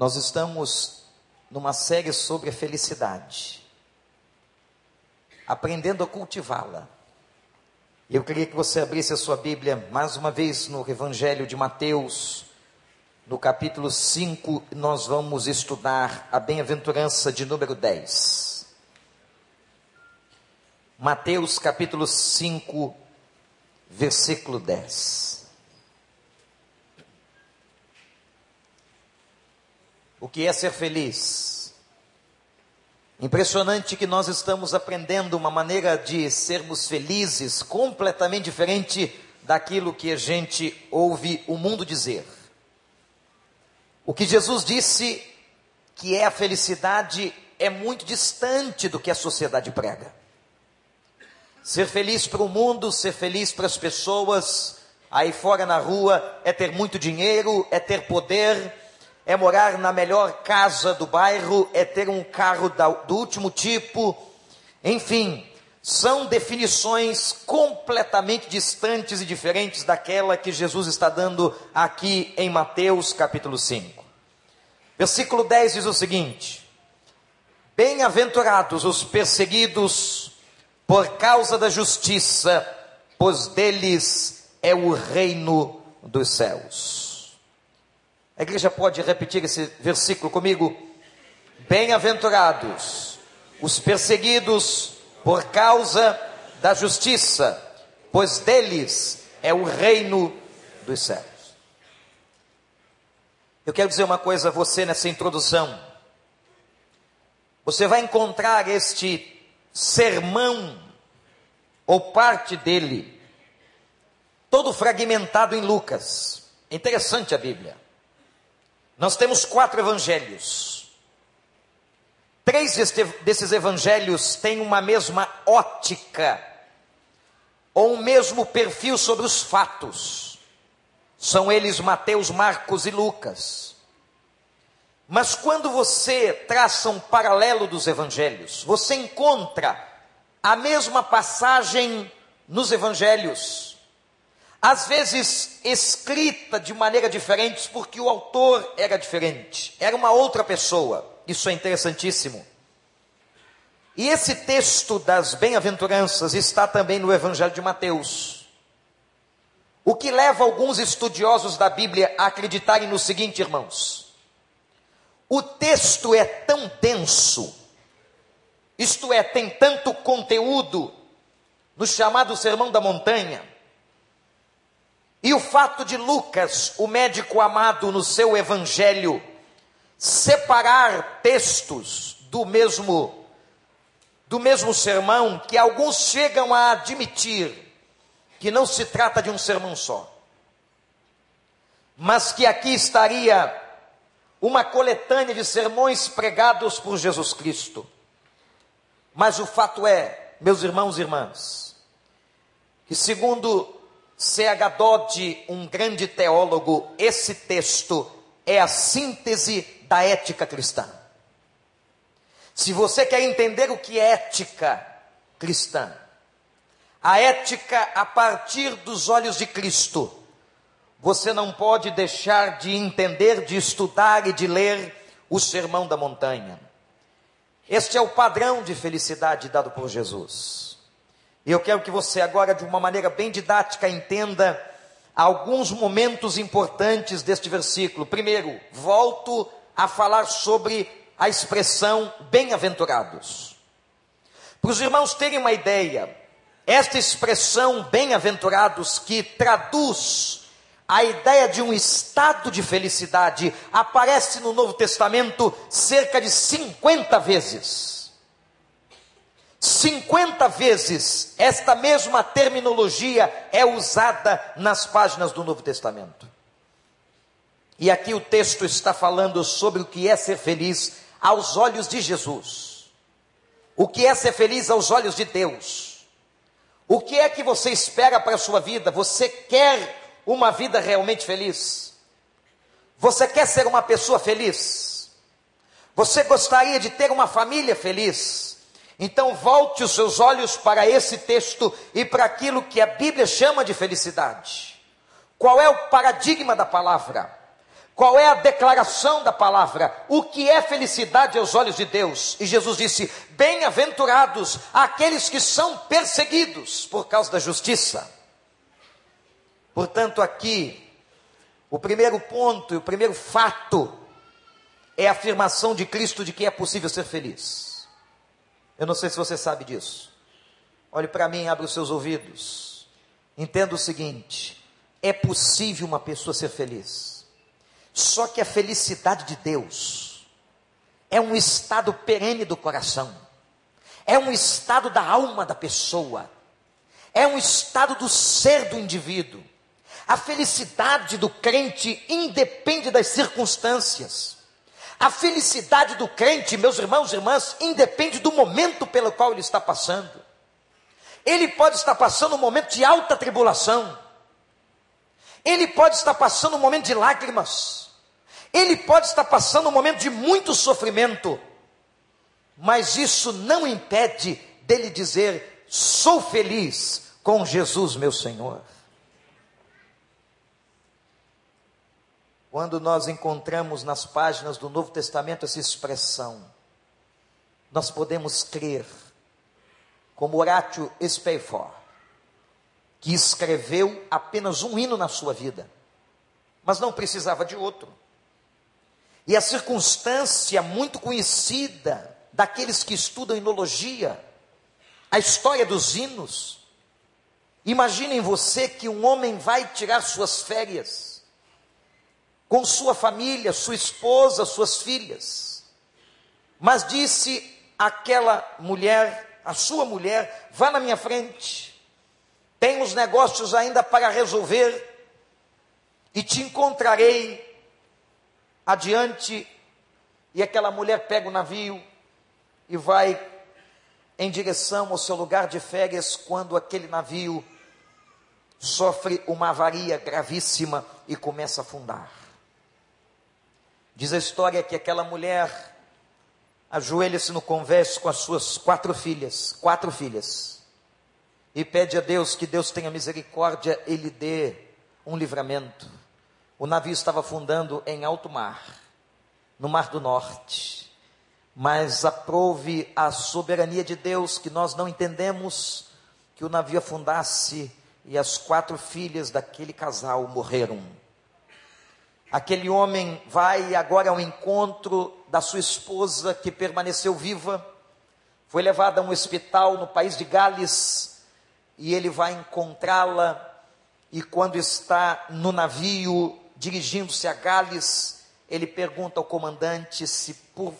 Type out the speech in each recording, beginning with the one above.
Nós estamos numa série sobre a felicidade, aprendendo a cultivá-la. Eu queria que você abrisse a sua Bíblia mais uma vez no Evangelho de Mateus, no capítulo 5, nós vamos estudar a bem-aventurança de número 10. Mateus capítulo 5, versículo 10. O que é ser feliz? Impressionante que nós estamos aprendendo uma maneira de sermos felizes completamente diferente daquilo que a gente ouve o mundo dizer. O que Jesus disse que é a felicidade é muito distante do que a sociedade prega. Ser feliz para o mundo, ser feliz para as pessoas aí fora na rua é ter muito dinheiro, é ter poder, é morar na melhor casa do bairro, é ter um carro do último tipo, enfim, são definições completamente distantes e diferentes daquela que Jesus está dando aqui em Mateus capítulo 5. Versículo 10 diz o seguinte: Bem-aventurados os perseguidos por causa da justiça, pois deles é o reino dos céus. A igreja pode repetir esse versículo comigo? Bem-aventurados os perseguidos por causa da justiça, pois deles é o reino dos céus. Eu quero dizer uma coisa a você nessa introdução. Você vai encontrar este sermão, ou parte dele, todo fragmentado em Lucas. Interessante a Bíblia. Nós temos quatro evangelhos. Três desses evangelhos têm uma mesma ótica, ou um mesmo perfil sobre os fatos. São eles Mateus, Marcos e Lucas. Mas quando você traça um paralelo dos evangelhos, você encontra a mesma passagem nos evangelhos às vezes escrita de maneira diferente, porque o autor era diferente, era uma outra pessoa. Isso é interessantíssimo. E esse texto das bem-aventuranças está também no Evangelho de Mateus. O que leva alguns estudiosos da Bíblia a acreditarem no seguinte, irmãos: o texto é tão denso, isto é, tem tanto conteúdo, no chamado Sermão da Montanha, e o fato de Lucas, o médico amado no seu evangelho, separar textos do mesmo do mesmo sermão que alguns chegam a admitir que não se trata de um sermão só. Mas que aqui estaria uma coletânea de sermões pregados por Jesus Cristo. Mas o fato é, meus irmãos e irmãs, que segundo C.H. Dodd, um grande teólogo, esse texto é a síntese da ética cristã. Se você quer entender o que é ética cristã, a ética a partir dos olhos de Cristo, você não pode deixar de entender, de estudar e de ler o Sermão da Montanha. Este é o padrão de felicidade dado por Jesus. E eu quero que você agora, de uma maneira bem didática, entenda alguns momentos importantes deste versículo. Primeiro, volto a falar sobre a expressão bem-aventurados. Para os irmãos terem uma ideia, esta expressão bem-aventurados, que traduz a ideia de um estado de felicidade, aparece no Novo Testamento cerca de 50 vezes. 50 vezes esta mesma terminologia é usada nas páginas do Novo Testamento. E aqui o texto está falando sobre o que é ser feliz aos olhos de Jesus. O que é ser feliz aos olhos de Deus? O que é que você espera para a sua vida? Você quer uma vida realmente feliz? Você quer ser uma pessoa feliz? Você gostaria de ter uma família feliz? Então volte os seus olhos para esse texto e para aquilo que a Bíblia chama de felicidade. Qual é o paradigma da palavra? Qual é a declaração da palavra? O que é felicidade aos olhos de Deus? E Jesus disse: Bem-aventurados aqueles que são perseguidos por causa da justiça. Portanto, aqui, o primeiro ponto e o primeiro fato é a afirmação de Cristo de que é possível ser feliz. Eu não sei se você sabe disso. Olhe para mim, abra os seus ouvidos. Entenda o seguinte: é possível uma pessoa ser feliz. Só que a felicidade de Deus é um estado perene do coração, é um estado da alma da pessoa, é um estado do ser do indivíduo. A felicidade do crente independe das circunstâncias. A felicidade do crente, meus irmãos e irmãs, independe do momento pelo qual ele está passando. Ele pode estar passando um momento de alta tribulação. Ele pode estar passando um momento de lágrimas. Ele pode estar passando um momento de muito sofrimento. Mas isso não impede dele dizer: sou feliz com Jesus, meu Senhor. Quando nós encontramos nas páginas do Novo Testamento essa expressão, nós podemos crer, como Horatio Spafford, que escreveu apenas um hino na sua vida, mas não precisava de outro. E a circunstância muito conhecida daqueles que estudam enologia, a história dos hinos. Imaginem você que um homem vai tirar suas férias com sua família, sua esposa, suas filhas. Mas disse aquela mulher, a sua mulher, vá na minha frente, tem os negócios ainda para resolver, e te encontrarei adiante. E aquela mulher pega o navio e vai em direção ao seu lugar de férias, quando aquele navio sofre uma avaria gravíssima e começa a afundar. Diz a história que aquela mulher ajoelha-se no convés com as suas quatro filhas, quatro filhas, e pede a Deus que Deus tenha misericórdia e lhe dê um livramento. O navio estava afundando em alto mar, no Mar do Norte, mas aprove a soberania de Deus que nós não entendemos que o navio afundasse e as quatro filhas daquele casal morreram. Aquele homem vai agora ao encontro da sua esposa que permaneceu viva, foi levada a um hospital no país de Gales e ele vai encontrá-la. E quando está no navio, dirigindo-se a Gales, ele pergunta ao comandante se por,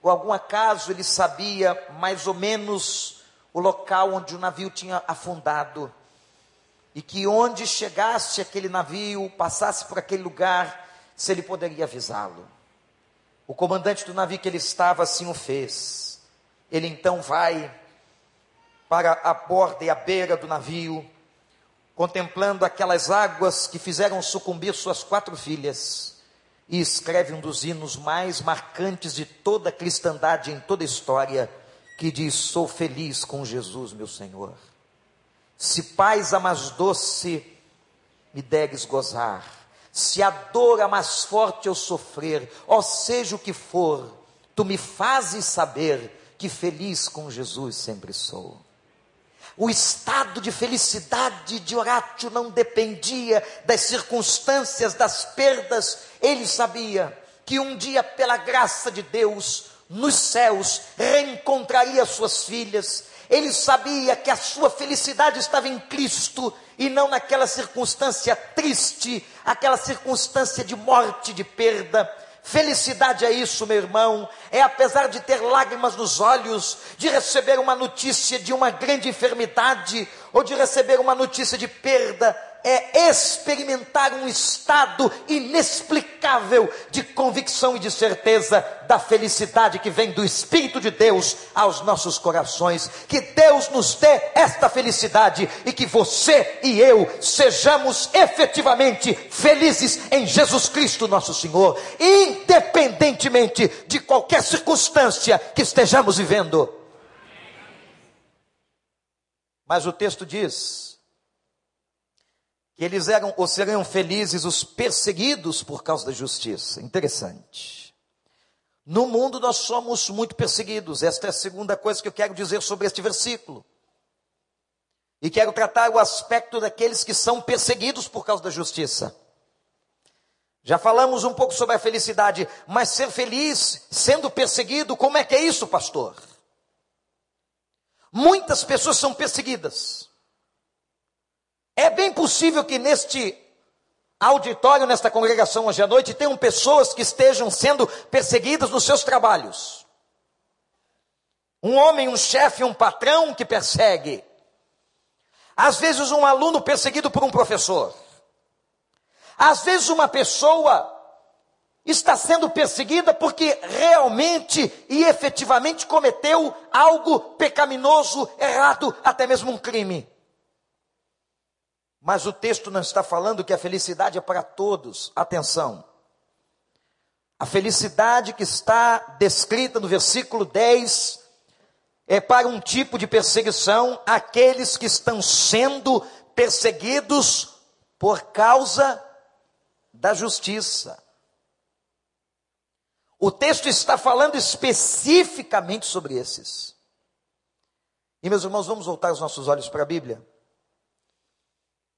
por algum acaso ele sabia mais ou menos o local onde o navio tinha afundado e que onde chegasse aquele navio, passasse por aquele lugar, se ele poderia avisá-lo. O comandante do navio que ele estava assim o fez. Ele então vai para a borda e a beira do navio, contemplando aquelas águas que fizeram sucumbir suas quatro filhas, e escreve um dos hinos mais marcantes de toda a cristandade em toda a história, que diz: Sou feliz com Jesus, meu Senhor. Se paz a mais doce me deres gozar, se a dor a mais forte eu sofrer, ó seja o que for, tu me fazes saber que feliz com Jesus sempre sou. O estado de felicidade de Horácio não dependia das circunstâncias, das perdas. Ele sabia que um dia, pela graça de Deus, nos céus, reencontraria suas filhas, ele sabia que a sua felicidade estava em Cristo e não naquela circunstância triste, aquela circunstância de morte, de perda. Felicidade é isso, meu irmão, é apesar de ter lágrimas nos olhos, de receber uma notícia de uma grande enfermidade, ou de receber uma notícia de perda, é experimentar um estado inexplicável de convicção e de certeza da felicidade que vem do Espírito de Deus aos nossos corações. Que Deus nos dê esta felicidade e que você e eu sejamos efetivamente felizes em Jesus Cristo, nosso Senhor, independentemente de qualquer circunstância que estejamos vivendo. Mas o texto diz que eles eram ou seriam felizes os perseguidos por causa da justiça. Interessante. No mundo nós somos muito perseguidos. Esta é a segunda coisa que eu quero dizer sobre este versículo. E quero tratar o aspecto daqueles que são perseguidos por causa da justiça. Já falamos um pouco sobre a felicidade, mas ser feliz sendo perseguido, como é que é isso, pastor? Muitas pessoas são perseguidas. É bem possível que neste auditório, nesta congregação hoje à noite, tenham pessoas que estejam sendo perseguidas nos seus trabalhos. Um homem, um chefe, um patrão que persegue. Às vezes, um aluno perseguido por um professor. Às vezes, uma pessoa está sendo perseguida porque realmente e efetivamente cometeu algo pecaminoso, errado, até mesmo um crime. Mas o texto não está falando que a felicidade é para todos. Atenção. A felicidade que está descrita no versículo 10 é para um tipo de perseguição, aqueles que estão sendo perseguidos por causa da justiça. O texto está falando especificamente sobre esses. E meus irmãos, vamos voltar os nossos olhos para a Bíblia.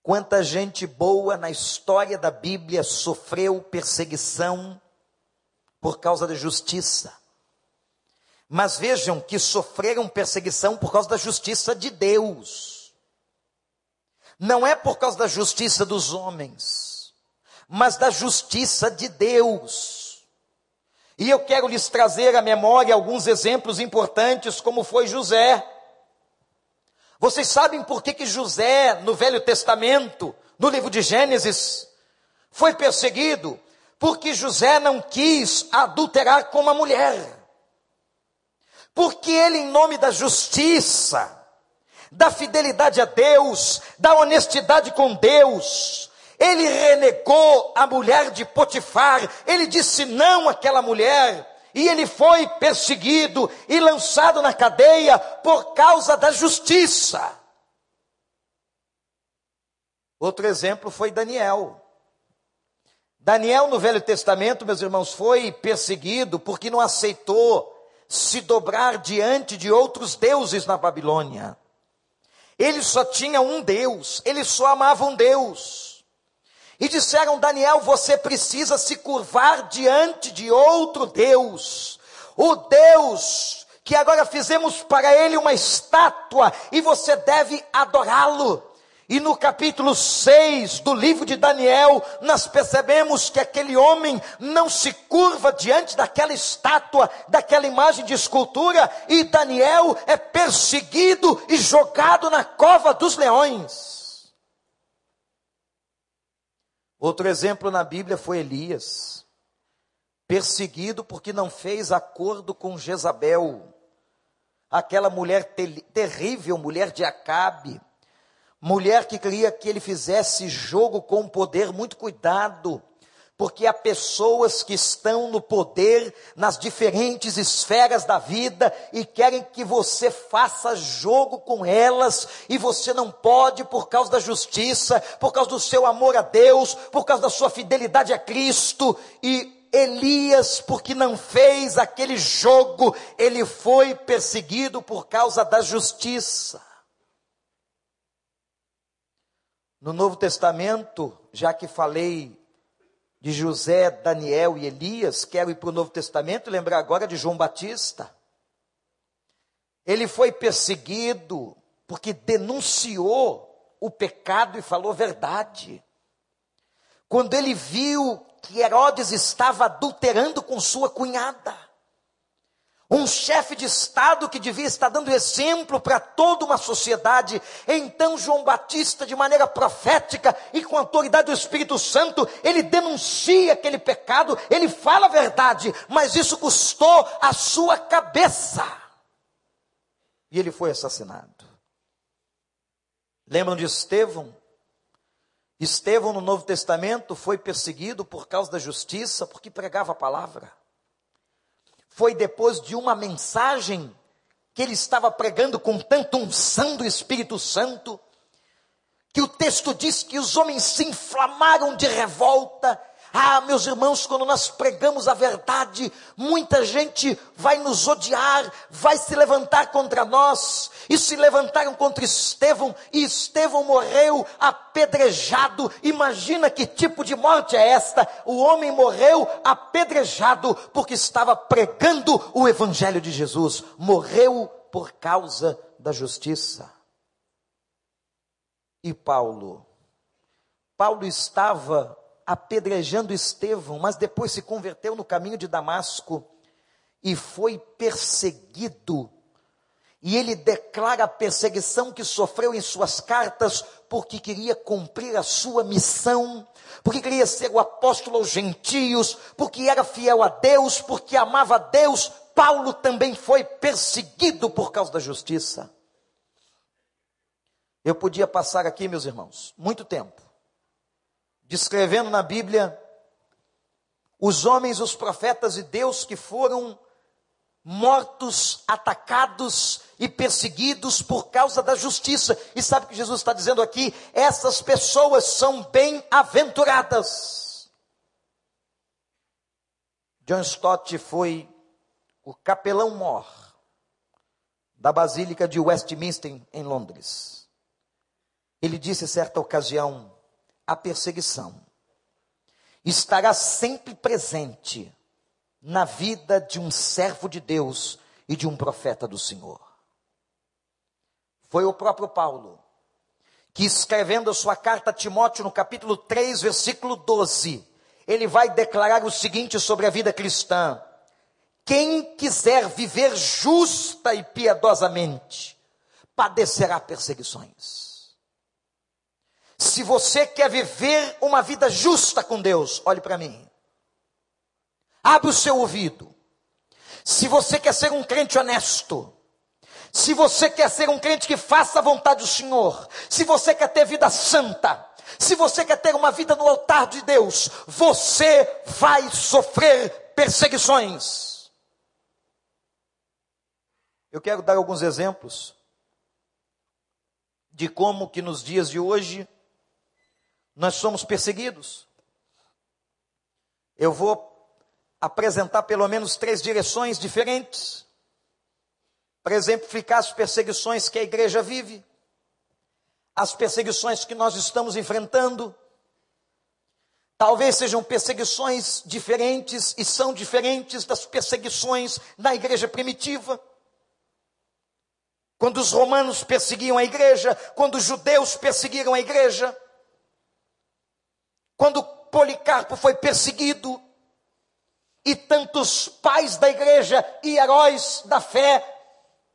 Quanta gente boa na história da Bíblia sofreu perseguição por causa da justiça. Mas vejam que sofreram perseguição por causa da justiça de Deus. Não é por causa da justiça dos homens, mas da justiça de Deus. E eu quero lhes trazer à memória alguns exemplos importantes, como foi José. Vocês sabem por que, que José, no Velho Testamento, no livro de Gênesis, foi perseguido? Porque José não quis adulterar com uma mulher. Porque ele, em nome da justiça, da fidelidade a Deus, da honestidade com Deus, ele renegou a mulher de Potifar, ele disse não àquela mulher, e ele foi perseguido e lançado na cadeia por causa da justiça. Outro exemplo foi Daniel. Daniel, no Velho Testamento, meus irmãos, foi perseguido porque não aceitou se dobrar diante de outros deuses na Babilônia. Ele só tinha um Deus, ele só amava um Deus. E disseram: Daniel, você precisa se curvar diante de outro Deus, o Deus que agora fizemos para ele uma estátua e você deve adorá-lo. E no capítulo 6 do livro de Daniel, nós percebemos que aquele homem não se curva diante daquela estátua, daquela imagem de escultura, e Daniel é perseguido e jogado na cova dos leões. Outro exemplo na Bíblia foi Elias, perseguido porque não fez acordo com Jezabel, aquela mulher ter terrível, mulher de Acabe, mulher que queria que ele fizesse jogo com o poder, muito cuidado porque há pessoas que estão no poder nas diferentes esferas da vida e querem que você faça jogo com elas e você não pode por causa da justiça, por causa do seu amor a Deus, por causa da sua fidelidade a Cristo e Elias, porque não fez aquele jogo, ele foi perseguido por causa da justiça. No Novo Testamento, já que falei de José, Daniel e Elias, quero ir para o Novo Testamento e lembrar agora de João Batista. Ele foi perseguido porque denunciou o pecado e falou verdade. Quando ele viu que Herodes estava adulterando com sua cunhada, um chefe de Estado que devia estar dando exemplo para toda uma sociedade. Então, João Batista, de maneira profética e com a autoridade do Espírito Santo, ele denuncia aquele pecado, ele fala a verdade, mas isso custou a sua cabeça. E ele foi assassinado. Lembram de Estevão? Estevão, no Novo Testamento, foi perseguido por causa da justiça, porque pregava a palavra foi depois de uma mensagem que ele estava pregando com tanta unção do Espírito Santo, que o texto diz que os homens se inflamaram de revolta. Ah, meus irmãos, quando nós pregamos a verdade, muita gente vai nos odiar, vai se levantar contra nós, e se levantaram contra Estevão, e Estevão morreu apedrejado. Imagina que tipo de morte é esta? O homem morreu apedrejado porque estava pregando o Evangelho de Jesus, morreu por causa da justiça e Paulo. Paulo estava apedrejando Estevão, mas depois se converteu no caminho de Damasco e foi perseguido. E ele declara a perseguição que sofreu em suas cartas, porque queria cumprir a sua missão, porque queria ser o apóstolo aos gentios, porque era fiel a Deus, porque amava a Deus. Paulo também foi perseguido por causa da justiça. Eu podia passar aqui, meus irmãos, muito tempo, descrevendo na Bíblia os homens, os profetas de Deus que foram mortos, atacados e perseguidos por causa da justiça. E sabe o que Jesus está dizendo aqui? Essas pessoas são bem-aventuradas. John Stott foi o capelão-mor da Basílica de Westminster, em Londres. Ele disse certa ocasião: a perseguição estará sempre presente na vida de um servo de Deus e de um profeta do Senhor. Foi o próprio Paulo que, escrevendo a sua carta a Timóteo, no capítulo 3, versículo 12, ele vai declarar o seguinte sobre a vida cristã: Quem quiser viver justa e piedosamente, padecerá perseguições. Se você quer viver uma vida justa com Deus, olhe para mim. Abre o seu ouvido. Se você quer ser um crente honesto, se você quer ser um crente que faça a vontade do Senhor, se você quer ter vida santa, se você quer ter uma vida no altar de Deus, você vai sofrer perseguições. Eu quero dar alguns exemplos de como que nos dias de hoje nós somos perseguidos. Eu vou apresentar pelo menos três direções diferentes para exemplificar as perseguições que a igreja vive, as perseguições que nós estamos enfrentando. Talvez sejam perseguições diferentes e são diferentes das perseguições na igreja primitiva. Quando os romanos perseguiam a igreja, quando os judeus perseguiram a igreja, quando Policarpo foi perseguido, e tantos pais da igreja e heróis da fé,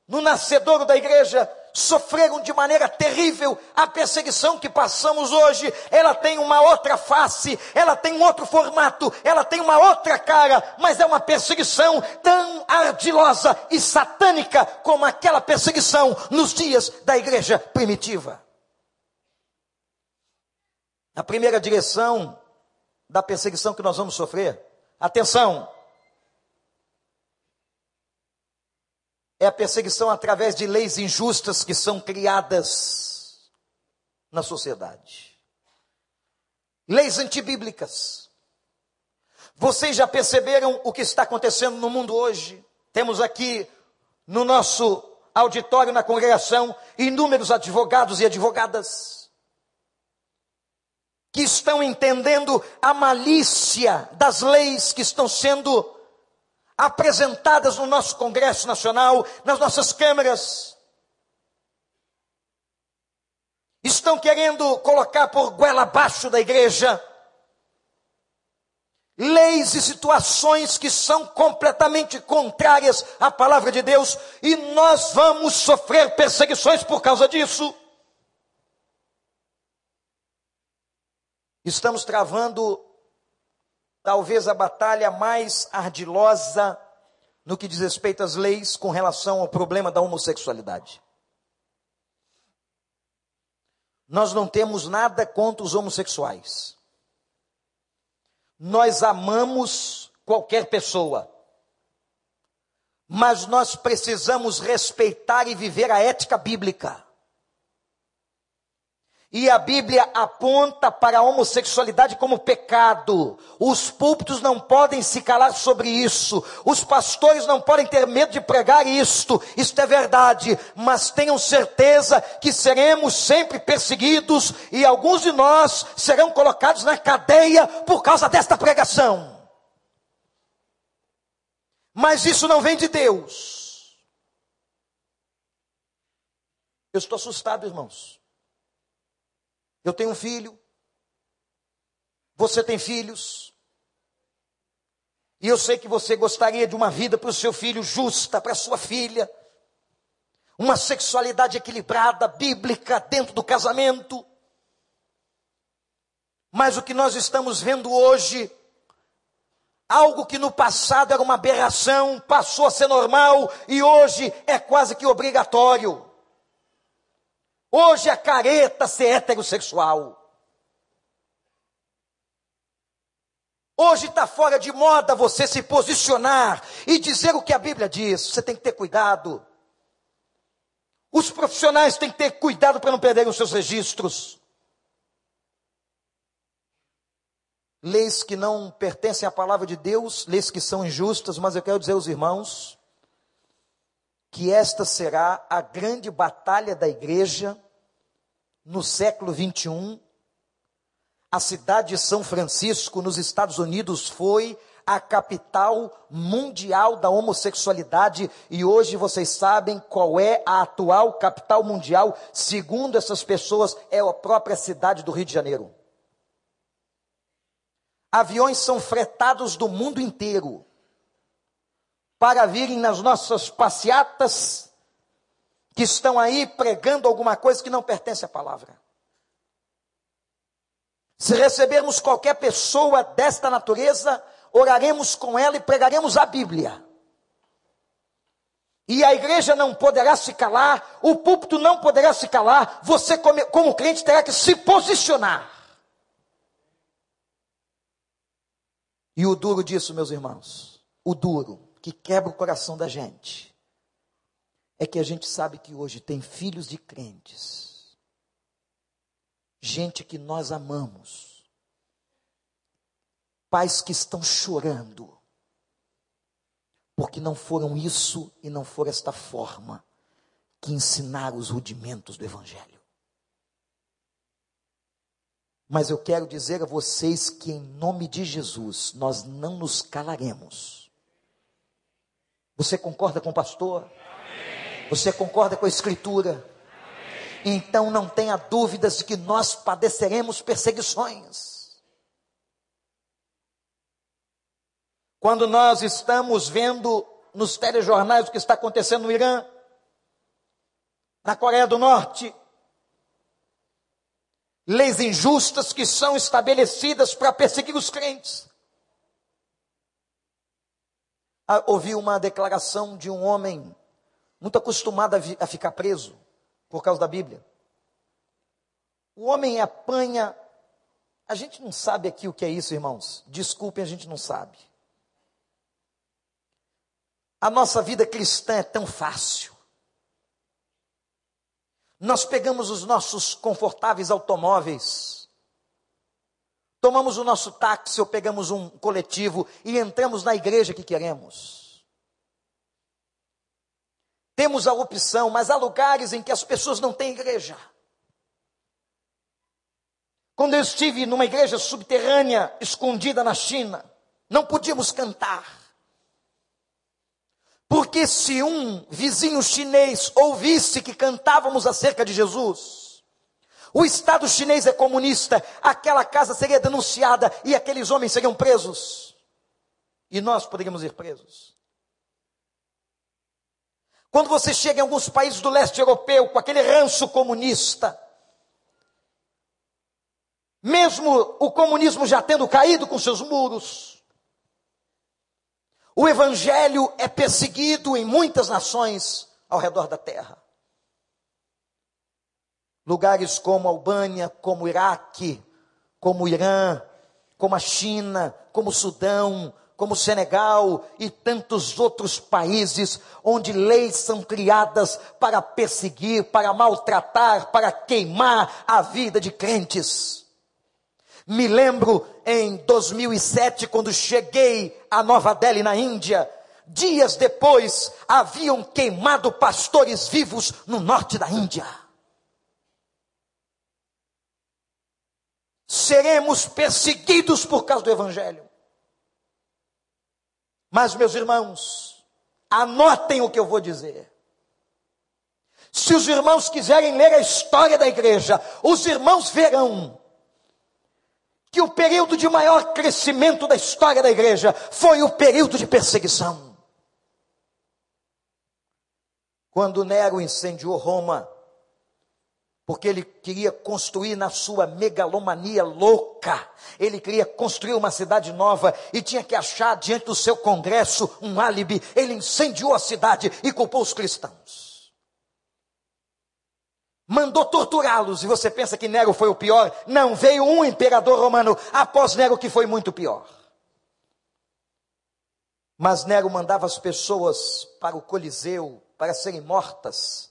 no nascedouro da igreja, sofreram de maneira terrível a perseguição que passamos hoje. Ela tem uma outra face, ela tem um outro formato, ela tem uma outra cara, mas é uma perseguição tão ardilosa e satânica como aquela perseguição nos dias da igreja primitiva. A primeira direção da perseguição que nós vamos sofrer, atenção, é a perseguição através de leis injustas que são criadas na sociedade. Leis antibíblicas. Vocês já perceberam o que está acontecendo no mundo hoje? Temos aqui no nosso auditório, na congregação, inúmeros advogados e advogadas que estão entendendo a malícia das leis que estão sendo apresentadas no nosso Congresso Nacional, nas nossas câmeras. Estão querendo colocar por goela abaixo da igreja leis e situações que são completamente contrárias à palavra de Deus, e nós vamos sofrer perseguições por causa disso. Estamos travando talvez a batalha mais ardilosa no que diz respeito às leis com relação ao problema da homossexualidade. Nós não temos nada contra os homossexuais. Nós amamos qualquer pessoa. Mas nós precisamos respeitar e viver a ética bíblica. E a Bíblia aponta para a homossexualidade como pecado. Os púlpitos não podem se calar sobre isso. Os pastores não podem ter medo de pregar isto. Isto é verdade. Mas tenham certeza que seremos sempre perseguidos e alguns de nós serão colocados na cadeia por causa desta pregação. Mas isso não vem de Deus. Eu estou assustado, irmãos. Eu tenho um filho. Você tem filhos. E eu sei que você gostaria de uma vida para o seu filho justa, para a sua filha. Uma sexualidade equilibrada, bíblica, dentro do casamento. Mas o que nós estamos vendo hoje, algo que no passado era uma aberração, passou a ser normal e hoje é quase que obrigatório. Hoje é careta ser heterossexual. Hoje está fora de moda você se posicionar e dizer o que a Bíblia diz. Você tem que ter cuidado. Os profissionais têm que ter cuidado para não perderem os seus registros. Leis que não pertencem à palavra de Deus, leis que são injustas, mas eu quero dizer aos irmãos que esta será a grande batalha da igreja no século 21. A cidade de São Francisco, nos Estados Unidos, foi a capital mundial da homossexualidade e hoje vocês sabem qual é a atual capital mundial, segundo essas pessoas, é a própria cidade do Rio de Janeiro. Aviões são fretados do mundo inteiro para virem nas nossas passeatas que estão aí pregando alguma coisa que não pertence à palavra. Se recebermos qualquer pessoa desta natureza, oraremos com ela e pregaremos a Bíblia. E a igreja não poderá se calar, o púlpito não poderá se calar, você, como, crente, terá que se posicionar. E o duro disso, meus irmãos, o duro, que quebra o coração da gente é que a gente sabe que hoje tem filhos de crentes, gente que nós amamos, pais que estão chorando, porque não foram isso e não foram esta forma que ensinaram os rudimentos do Evangelho. Mas eu quero dizer a vocês que, em nome de Jesus, nós não nos calaremos você concorda com o pastor? Amém. Você concorda com a escritura? Amém. Então não tenha dúvidas de que nós padeceremos perseguições. Quando nós estamos vendo nos telejornais o que está acontecendo no Irã, na Coreia do Norte, leis injustas que são estabelecidas para perseguir os crentes ouvi uma declaração de um homem muito acostumado a, a ficar preso por causa da Bíblia. O homem apanha. A gente não sabe aqui o que é isso, irmãos. Desculpem, a gente não sabe. A nossa vida cristã é tão fácil. Nós pegamos os nossos confortáveis automóveis tomamos o nosso táxi ou pegamos um coletivo e entramos na igreja que queremos. Temos a opção, mas há lugares em que as pessoas não têm igreja. Quando eu estive numa igreja subterrânea, escondida na China, não podíamos cantar. Porque se um vizinho chinês ouvisse que cantávamos acerca de Jesus, o Estado chinês é comunista, aquela casa seria denunciada e aqueles homens seriam presos. E nós poderíamos ir presos. Quando você chega em alguns países do leste europeu com aquele ranço comunista, mesmo o comunismo já tendo caído com seus muros, o evangelho é perseguido em muitas nações ao redor da terra. Lugares como Albânia, como Iraque, como Irã, como a China, como o Sudão, como Senegal e tantos outros países, onde leis são criadas para perseguir, para maltratar, para queimar a vida de crentes. Me lembro em 2007, quando cheguei a Nova Delhi, na Índia, dias depois, haviam queimado pastores vivos no norte da Índia. Seremos perseguidos por causa do Evangelho. Mas, meus irmãos, anotem o que eu vou dizer. Se os irmãos quiserem ler a história da igreja, os irmãos verão que o período de maior crescimento da história da igreja foi o período de perseguição. Quando Nero incendiou Roma, porque ele queria construir na sua megalomania louca, ele queria construir uma cidade nova e tinha que achar diante do seu congresso um álibi. Ele incendiou a cidade e culpou os cristãos. Mandou torturá-los, e você pensa que Nero foi o pior? Não, veio um imperador romano após Nero que foi muito pior. Mas Nero mandava as pessoas para o Coliseu para serem mortas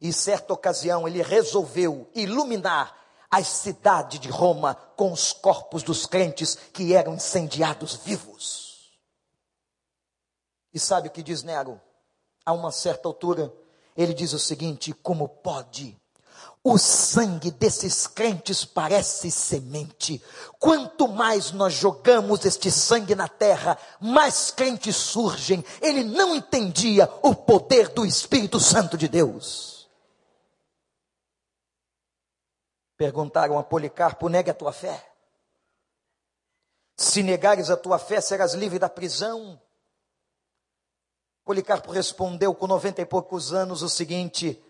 e certa ocasião ele resolveu iluminar a cidade de Roma com os corpos dos crentes que eram incendiados vivos. E sabe o que diz Nero? A uma certa altura, ele diz o seguinte: como pode? O sangue desses crentes parece semente. Quanto mais nós jogamos este sangue na terra, mais crentes surgem. Ele não entendia o poder do Espírito Santo de Deus. Perguntaram a Policarpo: negue a tua fé. Se negares a tua fé, serás livre da prisão. Policarpo respondeu com noventa e poucos anos o seguinte: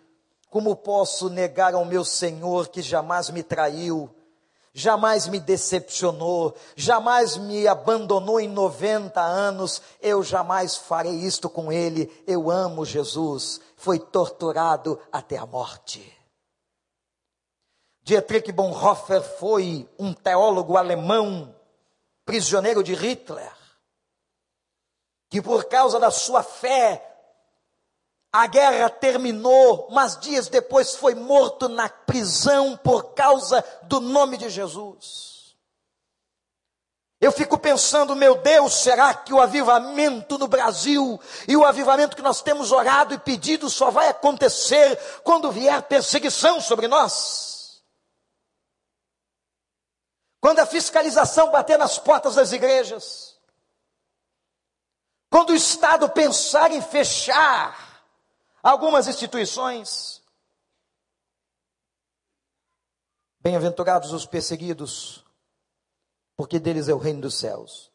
Como posso negar ao meu Senhor que jamais me traiu, jamais me decepcionou, jamais me abandonou em 90 anos? Eu jamais farei isto com ele. Eu amo Jesus. Foi torturado até a morte. Dietrich Bonhoeffer foi um teólogo alemão, prisioneiro de Hitler, que por causa da sua fé, a guerra terminou, mas dias depois foi morto na prisão por causa do nome de Jesus. Eu fico pensando, meu Deus, será que o avivamento no Brasil e o avivamento que nós temos orado e pedido só vai acontecer quando vier perseguição sobre nós? Quando a fiscalização bater nas portas das igrejas, quando o Estado pensar em fechar algumas instituições, bem-aventurados os perseguidos, porque deles é o reino dos céus.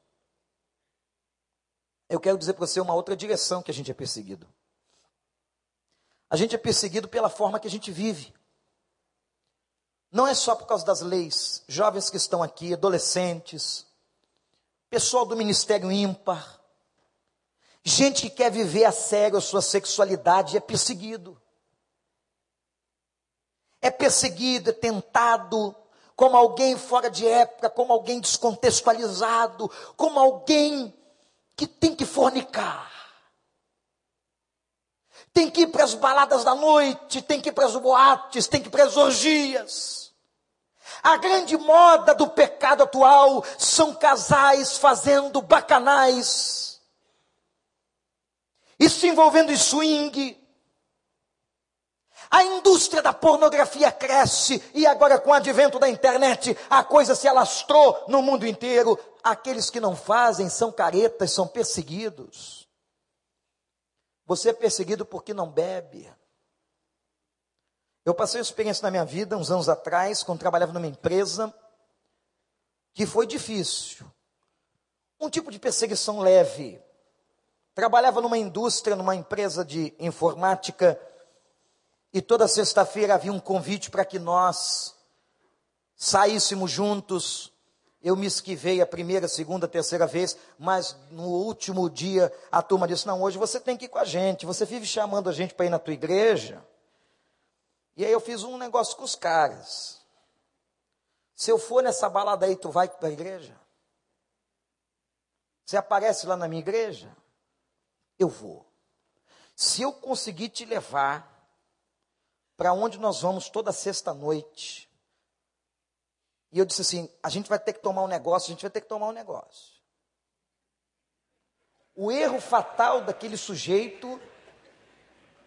Eu quero dizer para você uma outra direção que a gente é perseguido. A gente é perseguido pela forma que a gente vive. Não é só por causa das leis. Jovens que estão aqui, adolescentes, pessoal do ministério ímpar, gente que quer viver a sério a sua sexualidade é perseguido. É perseguido, é tentado como alguém fora de época, como alguém descontextualizado, como alguém que tem que fornicar. Tem que ir para as baladas da noite, tem que ir para as boates, tem que ir para as orgias. A grande moda do pecado atual são casais fazendo bacanais se envolvendo em swing. A indústria da pornografia cresce e agora com o advento da internet a coisa se alastrou no mundo inteiro. Aqueles que não fazem são caretas, são perseguidos. Você é perseguido porque não bebe. Eu passei uma experiência na minha vida, uns anos atrás, quando trabalhava numa empresa, que foi difícil. Um tipo de perseguição leve. Trabalhava numa indústria, numa empresa de informática, e toda sexta-feira havia um convite para que nós saíssemos juntos. Eu me esquivei a primeira, segunda, terceira vez, mas no último dia a turma disse: Não, hoje você tem que ir com a gente, você vive chamando a gente para ir na tua igreja. E aí eu fiz um negócio com os caras. Se eu for nessa balada aí, tu vai para a igreja? Você aparece lá na minha igreja? Eu vou. Se eu conseguir te levar para onde nós vamos toda sexta-noite, e eu disse assim: a gente vai ter que tomar um negócio, a gente vai ter que tomar um negócio. O erro fatal daquele sujeito,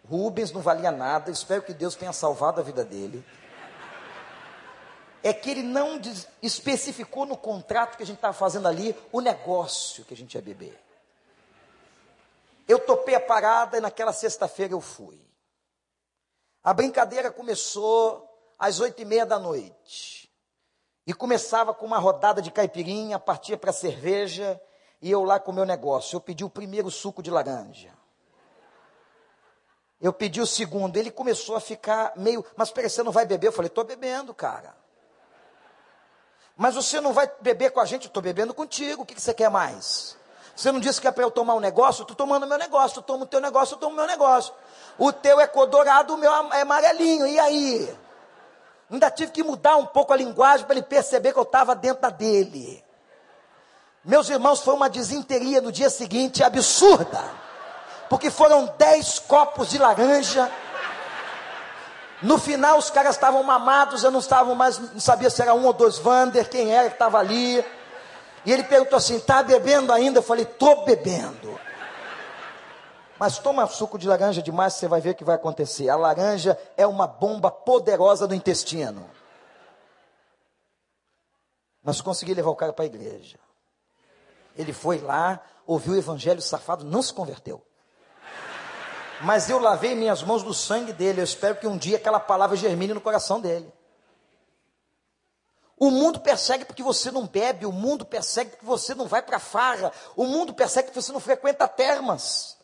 Rubens não valia nada, espero que Deus tenha salvado a vida dele. É que ele não especificou no contrato que a gente estava fazendo ali o negócio que a gente ia beber. Eu topei a parada e naquela sexta-feira eu fui. A brincadeira começou às oito e meia da noite. E começava com uma rodada de caipirinha, partia para cerveja, e eu lá com o meu negócio. Eu pedi o primeiro suco de laranja. Eu pedi o segundo. Ele começou a ficar meio, mas peraí, você não vai beber? Eu falei, estou bebendo, cara. Mas você não vai beber com a gente? Estou bebendo contigo. O que, que você quer mais? Você não disse que é para eu tomar um negócio? Estou tomando meu negócio. Tu toma o teu negócio, eu tomo meu negócio. O teu é cor dourado, o meu é amarelinho. E aí? Ainda tive que mudar um pouco a linguagem para ele perceber que eu estava dentro da dele. Meus irmãos, foi uma desinteria no dia seguinte absurda. Porque foram dez copos de laranja. No final os caras estavam mamados, eu não estava mais, não sabia se era um ou dois Vander, quem era que estava ali. E ele perguntou assim: "Tá bebendo ainda?" Eu falei: "Tô bebendo". Mas toma suco de laranja demais, você vai ver o que vai acontecer. A laranja é uma bomba poderosa do intestino. Nós conseguimos levar o cara para a igreja. Ele foi lá, ouviu o evangelho safado, não se converteu. Mas eu lavei minhas mãos do sangue dele. Eu espero que um dia aquela palavra germine no coração dele. O mundo persegue porque você não bebe, o mundo persegue porque você não vai para farra, o mundo persegue porque você não frequenta termas.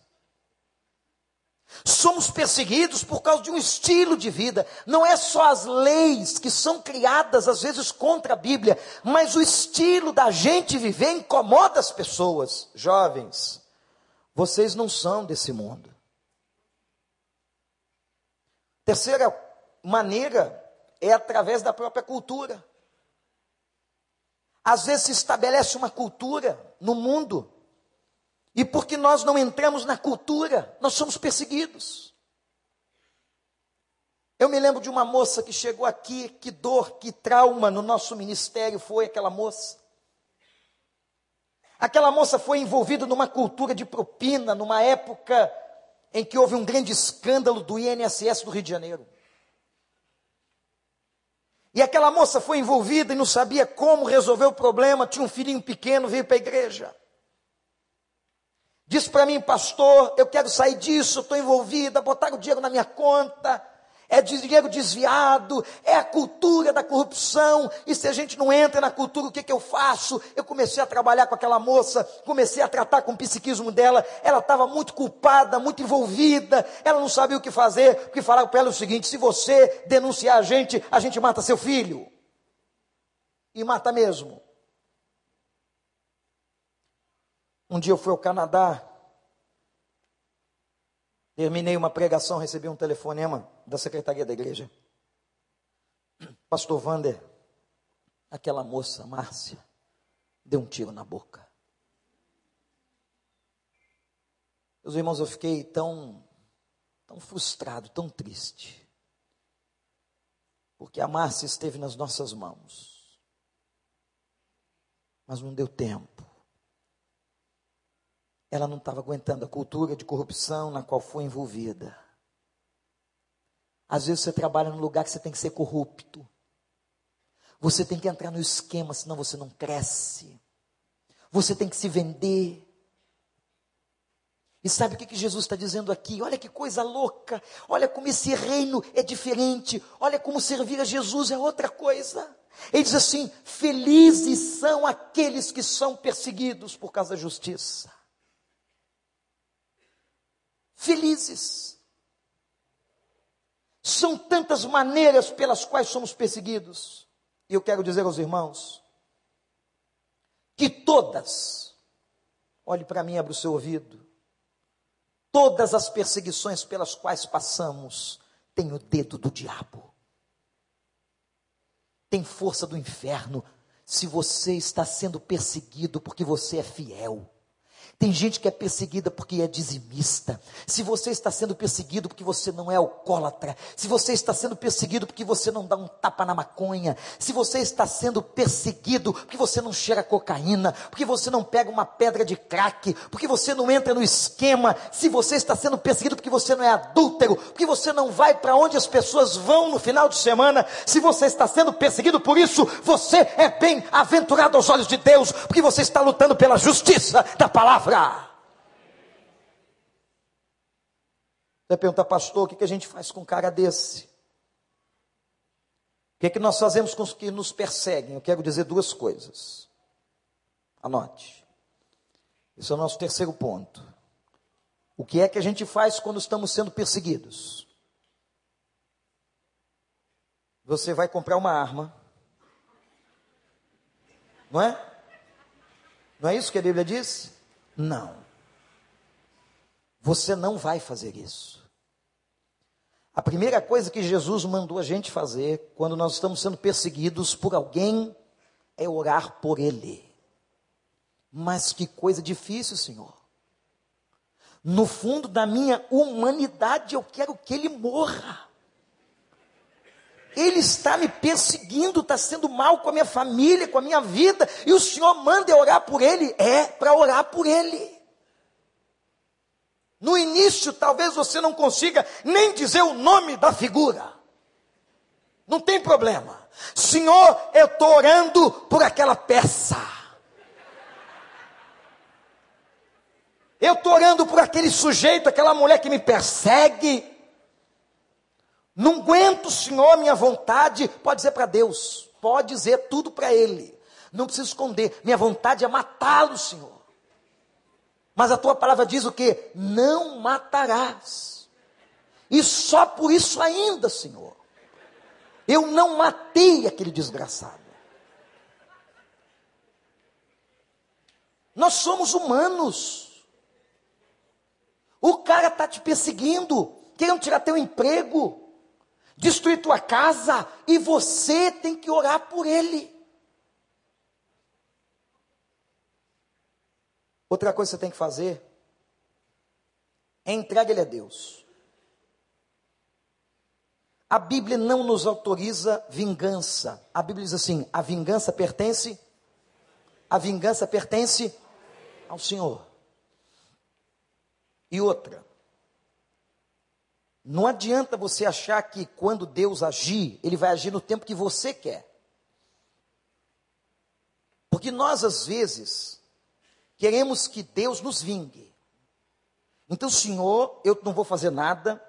Somos perseguidos por causa de um estilo de vida. Não é só as leis que são criadas às vezes contra a Bíblia, mas o estilo da gente viver incomoda as pessoas. Jovens, vocês não são desse mundo. Terceira maneira é através da própria cultura. Às vezes se estabelece uma cultura no mundo e porque nós não entramos na cultura, nós somos perseguidos. Eu me lembro de uma moça que chegou aqui, que dor, que trauma no nosso ministério foi aquela moça. Aquela moça foi envolvida numa cultura de propina, numa época em que houve um grande escândalo do INSS do Rio de Janeiro. E aquela moça foi envolvida e não sabia como resolver o problema, tinha um filhinho pequeno, veio para a igreja. Diz para mim, pastor, eu quero sair disso, estou envolvida, botaram o dinheiro na minha conta, é dinheiro desviado, é a cultura da corrupção, e se a gente não entra na cultura, o que, que eu faço? Eu comecei a trabalhar com aquela moça, comecei a tratar com o psiquismo dela, ela estava muito culpada, muito envolvida, ela não sabia o que fazer, porque falaram para ela o seguinte: se você denunciar a gente, a gente mata seu filho. E mata mesmo. Um dia eu fui ao Canadá, terminei uma pregação, recebi um telefonema da secretaria da igreja. Pastor Vander, aquela moça, Márcia, deu um tiro na boca. Meus irmãos, eu fiquei tão, tão frustrado, tão triste. Porque a Márcia esteve nas nossas mãos. Mas não deu tempo ela não estava aguentando a cultura de corrupção na qual foi envolvida. Às vezes você trabalha num lugar que você tem que ser corrupto. Você tem que entrar no esquema, senão você não cresce. Você tem que se vender. E sabe o que, que Jesus está dizendo aqui? Olha que coisa louca. Olha como esse reino é diferente. Olha como servir a Jesus é outra coisa. Ele diz assim: Felizes são aqueles que são perseguidos por causa da justiça felizes. São tantas maneiras pelas quais somos perseguidos. E eu quero dizer aos irmãos que todas, olhe para mim, abre o seu ouvido, todas as perseguições pelas quais passamos têm o dedo do diabo, tem força do inferno. Se você está sendo perseguido porque você é fiel, Tem gente que é perseguida porque é dizimista. Se você está sendo perseguido porque você não é alcoólatra, se você está sendo perseguido porque você não dá um tapa na maconha, se você está sendo perseguido porque você não cheira cocaína, porque você não pega uma pedra de crack, porque você não entra no esquema, se você está sendo perseguido porque você não é adúltero, porque você não vai para onde as pessoas vão no final de semana, se você está sendo perseguido por isso, você é bem-aventurado aos olhos de Deus, porque você está lutando pela justiça da palavra palavra. Você pergunta, pastor, o que, a gente faz com um cara desse? O que, que nós fazemos com os que nos perseguem? Eu quero dizer duas coisas. Anote. Esse é o nosso terceiro ponto. O que é que a gente faz quando estamos sendo perseguidos? Você vai comprar uma arma, não é? Não é isso que a Bíblia diz? Não. Você não vai fazer isso. A primeira coisa que Jesus mandou a gente fazer quando nós estamos sendo perseguidos por alguém é orar por ele. Mas que coisa difícil, Senhor. No fundo da minha humanidade, eu quero que ele morra. Ele está me perseguindo, está sendo mal com a minha família, com a minha vida, e o Senhor manda eu orar por ele? É para orar por ele. No início, talvez você não consiga nem dizer o nome da figura. Não tem problema. Senhor, eu estou orando por aquela peça. Eu estou orando por aquele sujeito, aquela mulher que me persegue. Não aguento, Senhor, minha vontade. Pode dizer para Deus, pode dizer tudo para Ele. Não precisa esconder. Minha vontade é matá-lo, Senhor. Mas a tua palavra diz o que? Não matarás. E só por isso ainda, Senhor, eu não matei aquele desgraçado. Nós somos humanos. O cara está te perseguindo, querendo tirar teu emprego destruir tua casa, e você tem que orar por ele. Outra coisa que você tem que fazer é entregar ele a Deus. A Bíblia não nos autoriza vingança. A Bíblia diz assim: a vingança pertence, a vingança pertence ao Senhor. E outra, não adianta você achar que quando Deus agir, Ele vai agir no tempo que você quer. Porque nós, às vezes, queremos que Deus nos vingue. Então, Senhor, eu não vou fazer nada,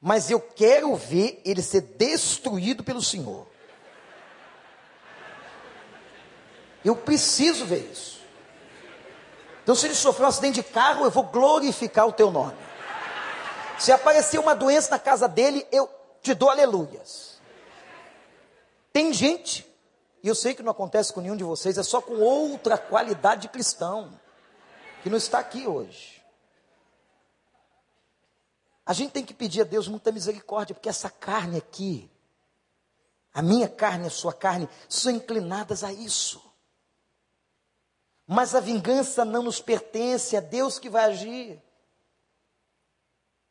mas eu quero ver ele ser destruído pelo Senhor. Eu preciso ver isso. Então, se ele sofreu um acidente de carro, eu vou glorificar o teu nome. Se aparecer uma doença na casa dele, eu te dou aleluias. Tem gente, e eu sei que não acontece com nenhum de vocês, é só com outra qualidade de cristão, que não está aqui hoje. A gente tem que pedir a Deus muita misericórdia, porque essa carne aqui, a minha carne, a sua carne, são inclinadas a isso. Mas a vingança não nos pertence, é Deus que vai agir.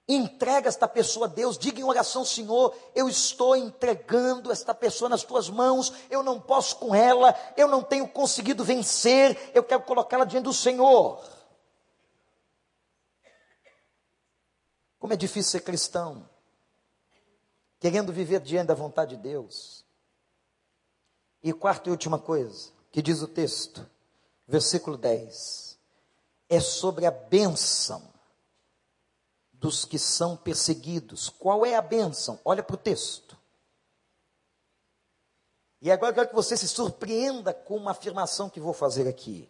Entrega esta pessoa a Deus, diga em oração, Senhor, eu estou entregando esta pessoa nas tuas mãos, eu não posso com ela, eu não tenho conseguido vencer, eu quero colocá-la diante do Senhor. Como é difícil ser cristão, querendo viver diante da vontade de Deus. E quarta e última coisa, que diz o texto, versículo 10, é sobre a bênção dos que são perseguidos. Qual é a bênção? Olha para o texto. E agora eu quero que você se surpreenda com uma afirmação que vou fazer aqui.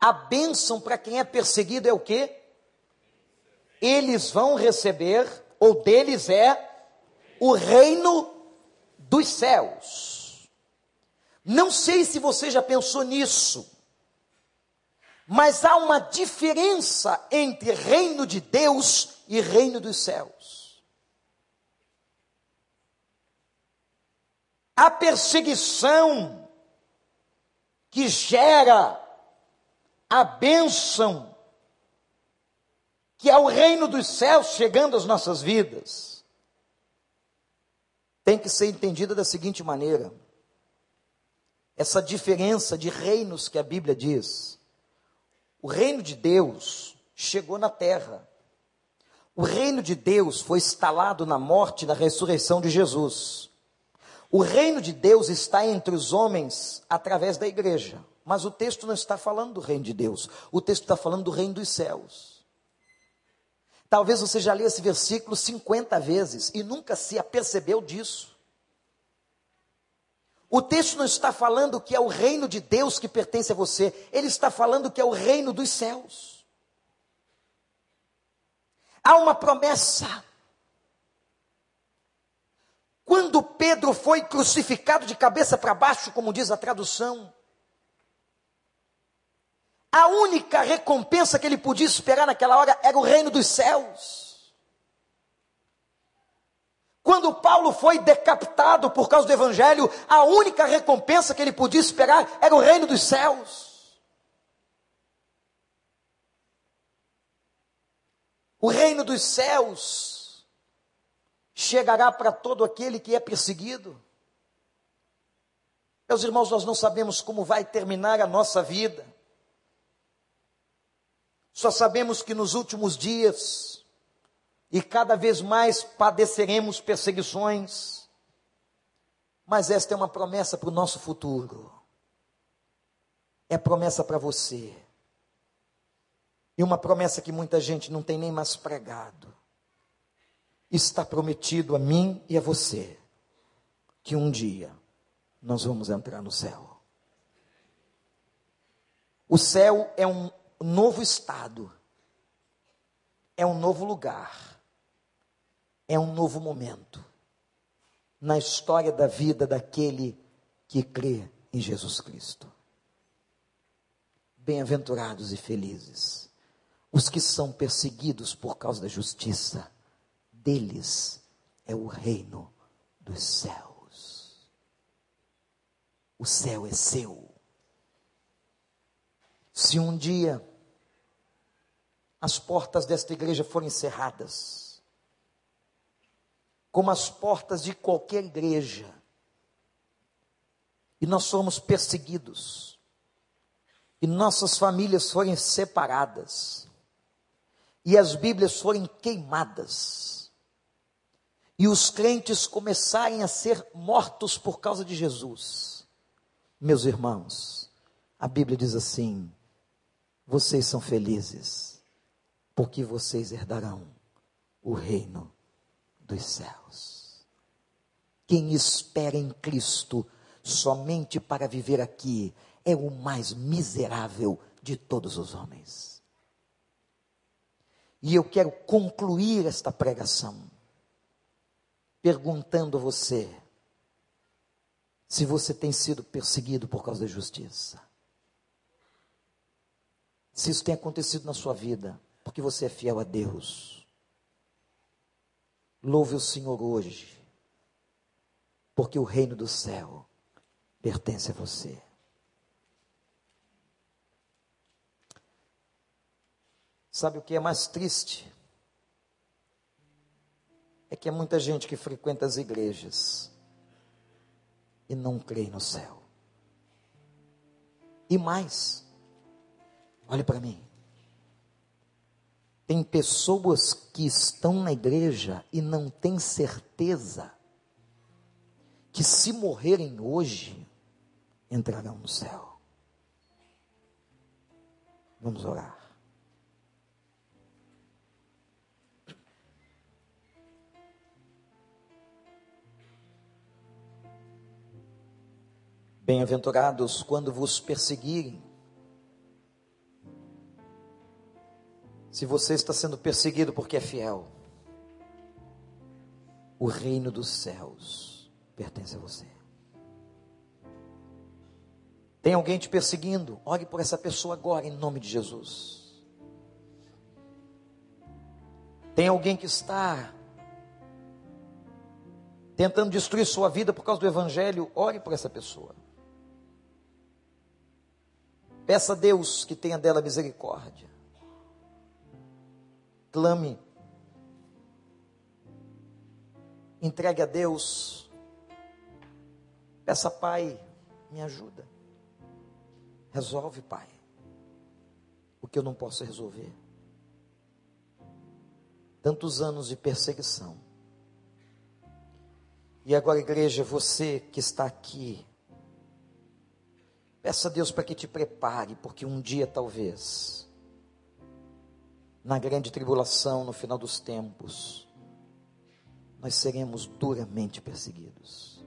A bênção para quem é perseguido é o quê? Eles vão receber, ou deles é, o reino dos céus. Não sei se você já pensou nisso. Mas há uma diferença entre reino de Deus e reino dos céus. A perseguição que gera a bênção que é o reino dos céus chegando às nossas vidas, tem que ser entendida da seguinte maneira: essa diferença de reinos que a Bíblia diz. O reino de Deus chegou na terra. O reino de Deus foi instalado na morte e na ressurreição de Jesus. O reino de Deus está entre os homens através da igreja. Mas o texto não está falando do reino de Deus. O texto está falando do reino dos céus. Talvez você já leu esse versículo 50 vezes e nunca se apercebeu disso. O texto não está falando que é o reino de Deus que pertence a você, ele está falando que é o reino dos céus. Há uma promessa. Quando Pedro foi crucificado de cabeça para baixo, como diz a tradução, a única recompensa que ele podia esperar naquela hora era o reino dos céus. Quando Paulo foi decapitado por causa do evangelho, a única recompensa que ele podia esperar era o reino dos céus. O reino dos céus chegará para todo aquele que é perseguido. Meus irmãos, nós não sabemos como vai terminar a nossa vida. Só sabemos que nos últimos dias e cada vez mais padeceremos perseguições. Mas esta é uma promessa para o nosso futuro. É promessa para você. E uma promessa que muita gente não tem nem mais pregado. Está prometido a mim e a você que um dia nós vamos entrar no céu. O céu é um novo estado, é um novo lugar é um novo momento na história da vida daquele que crê em Jesus Cristo. Bem-aventurados e felizes os que são perseguidos por causa da justiça, deles é o reino dos céus. O céu é seu. Se um dia as portas desta igreja forem encerradas, como as portas de qualquer igreja. E nós somos perseguidos. E nossas famílias forem separadas. E as Bíblias forem queimadas. E os crentes começarem a ser mortos por causa de Jesus. Meus irmãos, a Bíblia diz assim: vocês são felizes, porque vocês herdarão o reino dos céus. Quem espera em Cristo somente para viver aqui é o mais miserável de todos os homens. E eu quero concluir esta pregação perguntando a você se você tem sido perseguido por causa da justiça. Se isso tem acontecido na sua vida, porque você é fiel a Deus Louve o Senhor hoje, porque o reino do céu pertence a você. Sabe o que é mais triste? É que há muita gente que frequenta as igrejas e não crê no céu. E mais, olhe para mim. Tem pessoas que estão na igreja e não têm certeza que se morrerem hoje, entrarão no céu. Vamos orar. Bem-aventurados quando vos perseguirem Se você está sendo perseguido porque é fiel, o reino dos céus pertence a você. Tem alguém te perseguindo? Ore por essa pessoa agora, em nome de Jesus. Tem alguém que está tentando destruir sua vida por causa do Evangelho? Ore por essa pessoa. Peça a Deus que tenha dela misericórdia. Clame. Entregue a Deus. Peça, Pai, me ajuda. Resolve, Pai, o que eu não posso resolver. Tantos anos de perseguição. E agora, igreja, você que está aqui, peça a Deus para que te prepare, porque um dia talvez, na grande tribulação, no final dos tempos, nós seremos duramente perseguidos.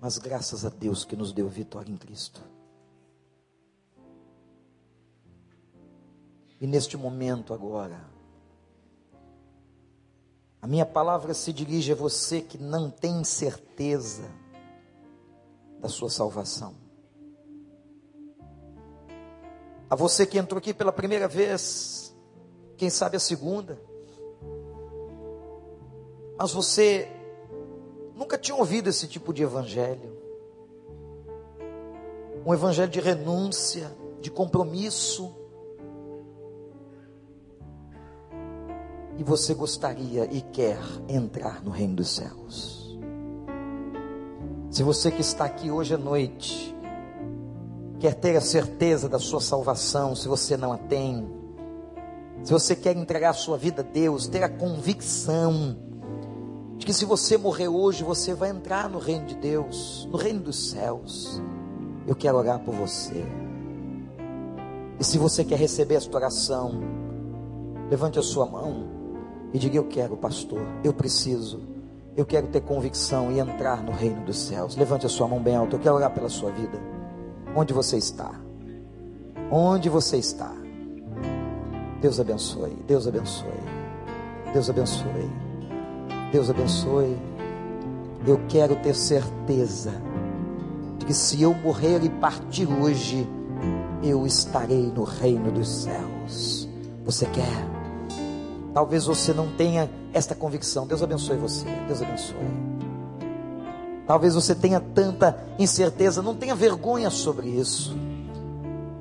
Mas graças a Deus que nos deu vitória em Cristo. E neste momento agora, a minha palavra se dirige a você que não tem certeza da sua salvação. A você que entrou aqui pela primeira vez, quem sabe a segunda. Mas você Nunca tinha ouvido esse tipo de evangelho. Um evangelho de renúncia, de compromisso. E você gostaria e quer entrar no reino dos céus. Se você que está aqui hoje à noite quer ter a certeza da sua salvação, se você não a tem, se você quer entregar a sua vida a Deus, ter a convicção de que se você morrer hoje, você vai entrar no reino de Deus, no reino dos céus. Eu quero orar por você. E se você quer receber esta oração, levante a sua mão e diga: Eu quero, pastor, eu preciso, eu quero ter convicção e entrar no reino dos céus. Levante a sua mão bem alta, eu quero orar pela sua vida. Onde você está? Onde você está? Deus abençoe, Deus abençoe, Deus abençoe. Deus abençoe. Eu quero ter certeza de que se eu morrer e partir hoje, eu estarei no reino dos céus. Você quer? Talvez você não tenha esta convicção. Deus abençoe você. Deus abençoe. Talvez você tenha tanta incerteza, não tenha vergonha sobre isso.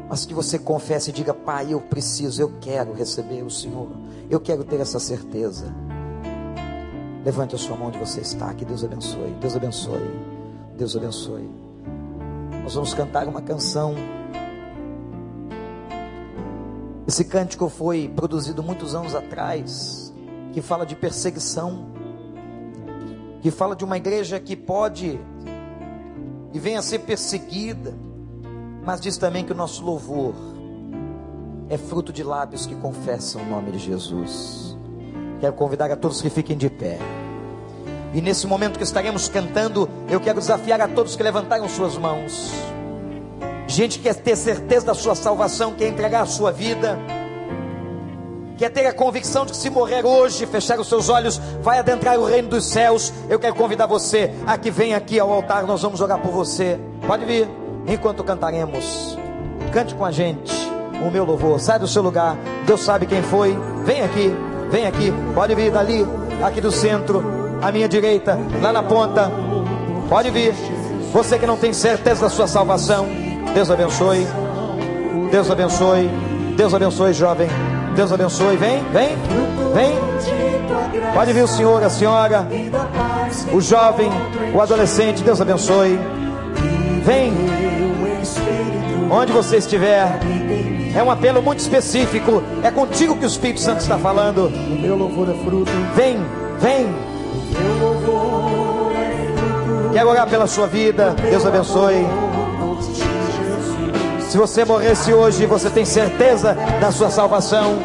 Mas que você confesse e diga: Pai, eu preciso, eu quero receber o Senhor. Eu quero ter essa certeza. Levante a sua mão onde você está. Que Deus abençoe. Deus abençoe. Deus abençoe. Nós vamos cantar uma canção. Esse cântico foi produzido muitos anos atrás, que fala de perseguição, que fala de uma igreja que pode e venha a ser perseguida, mas diz também que o nosso louvor é fruto de lábios que confessam o nome de Jesus. Quero convidar a todos que fiquem de pé. E nesse momento que estaremos cantando, eu quero desafiar a todos que levantaram suas mãos. Gente que quer ter certeza da sua salvação, quer entregar a sua vida, quer ter a convicção de que se morrer hoje, fechar os seus olhos, vai adentrar o reino dos céus. Eu quero convidar você a que venha aqui ao altar, nós vamos orar por você. Pode vir, enquanto cantaremos. Cante com a gente o meu louvor. Sai do seu lugar. Deus sabe quem foi. Vem aqui. Vem aqui, pode vir dali, aqui do centro, à minha direita, lá na ponta. Pode vir. Você que não tem certeza da sua salvação, Deus abençoe. Deus abençoe. Deus abençoe, jovem. Deus abençoe. Vem, vem, vem. Pode vir o senhor, a senhora, o jovem, o adolescente. Deus abençoe. Vem. Onde você estiver. É um apelo muito específico. É contigo que o Espírito Santo está falando. O meu louvor é fruto. Vem, vem. É. Quero orar pela sua vida. Deus abençoe. Se você morresse hoje, você tem certeza da sua salvação.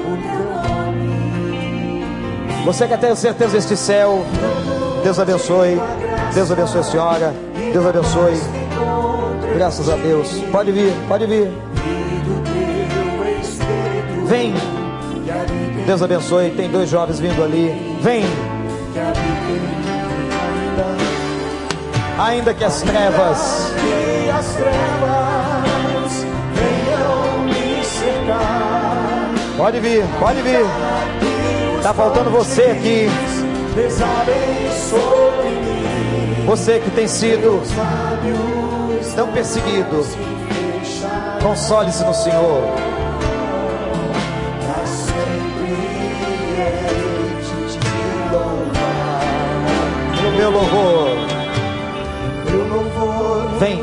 Você quer ter certeza deste céu? Deus abençoe. Deus abençoe a senhora. Deus abençoe. Graças a Deus. Pode vir, pode vir. Vem. Deus abençoe. Tem dois jovens vindo ali. Vem. Ainda que as trevas. Que as trevas Pode vir, pode vir. Tá faltando você aqui. Você que tem sido tão perseguido. Console-se no Senhor. No meu louvor. Vem.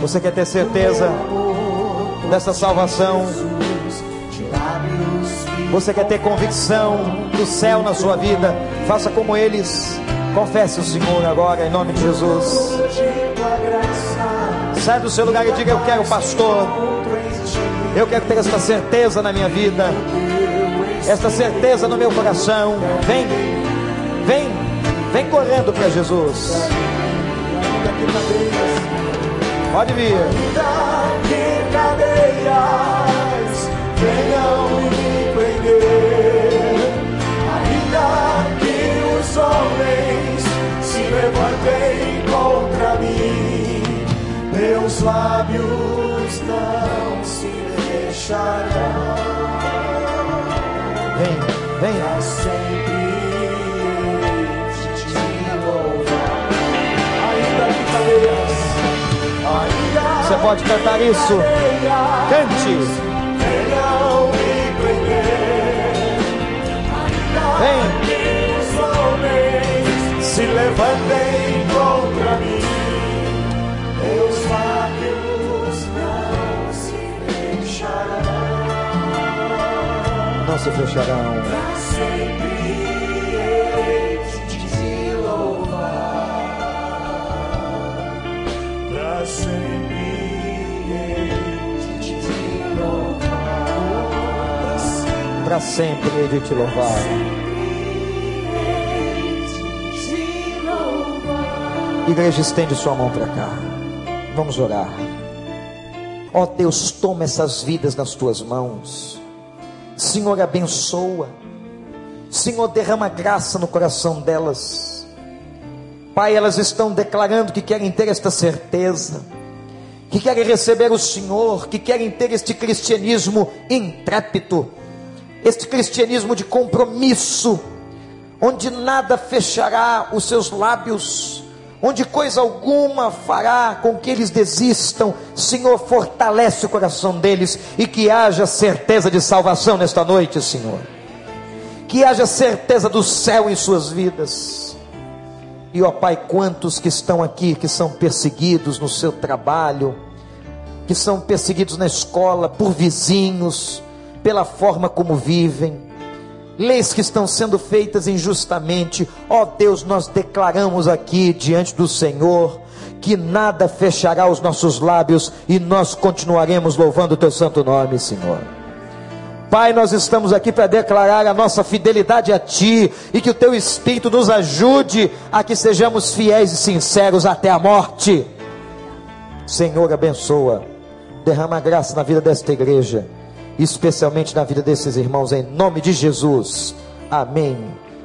Você quer ter certeza dessa salvação? Você quer ter convicção do céu na sua vida? Faça como eles. Confesse o Senhor agora, em nome de Jesus. Sai do seu lugar e diga: Eu quero, pastor. Eu quero ter esta certeza na minha vida, esta certeza no meu coração. Vem, vem, vem correndo para Jesus. Pode vir. Homens se levantem contra mim, meus lábios não se fecharão. Vem, vem. Pra sempre te louvar. Ainda que cadeias, ainda Você pode cantar isso. Cante. Venham me prender, Vem. Não se fecharão. Pra sempre de te louvar. Pra sempre te louvar. Para sempre de te louvar. Igreja, estende sua mão para cá. Vamos orar. Ó Deus, toma essas vidas nas tuas mãos. Senhor, abençoa. Senhor, derrama graça no coração delas. Pai, elas estão declarando que querem ter esta certeza, que querem receber o Senhor, que querem ter este cristianismo intrépido, este cristianismo de compromisso, onde nada fechará os seus lábios, onde coisa alguma fará com que eles desistam. Senhor, fortalece o coração deles e que haja certeza de salvação nesta noite, Senhor. Que haja certeza do céu em suas vidas. E ó Pai, quantos que estão aqui que são perseguidos no seu trabalho, que são perseguidos na escola por vizinhos, pela forma como vivem, leis que estão sendo feitas injustamente. Ó Deus, nós declaramos aqui diante do Senhor que nada fechará os nossos lábios e nós continuaremos louvando o teu santo nome, Senhor. Pai, nós estamos aqui para declarar a nossa fidelidade a Ti e que o Teu Espírito nos ajude a que sejamos fiéis e sinceros até a morte. Senhor, abençoa, derrama graça na vida desta igreja, especialmente na vida desses irmãos, em nome de Jesus. Amém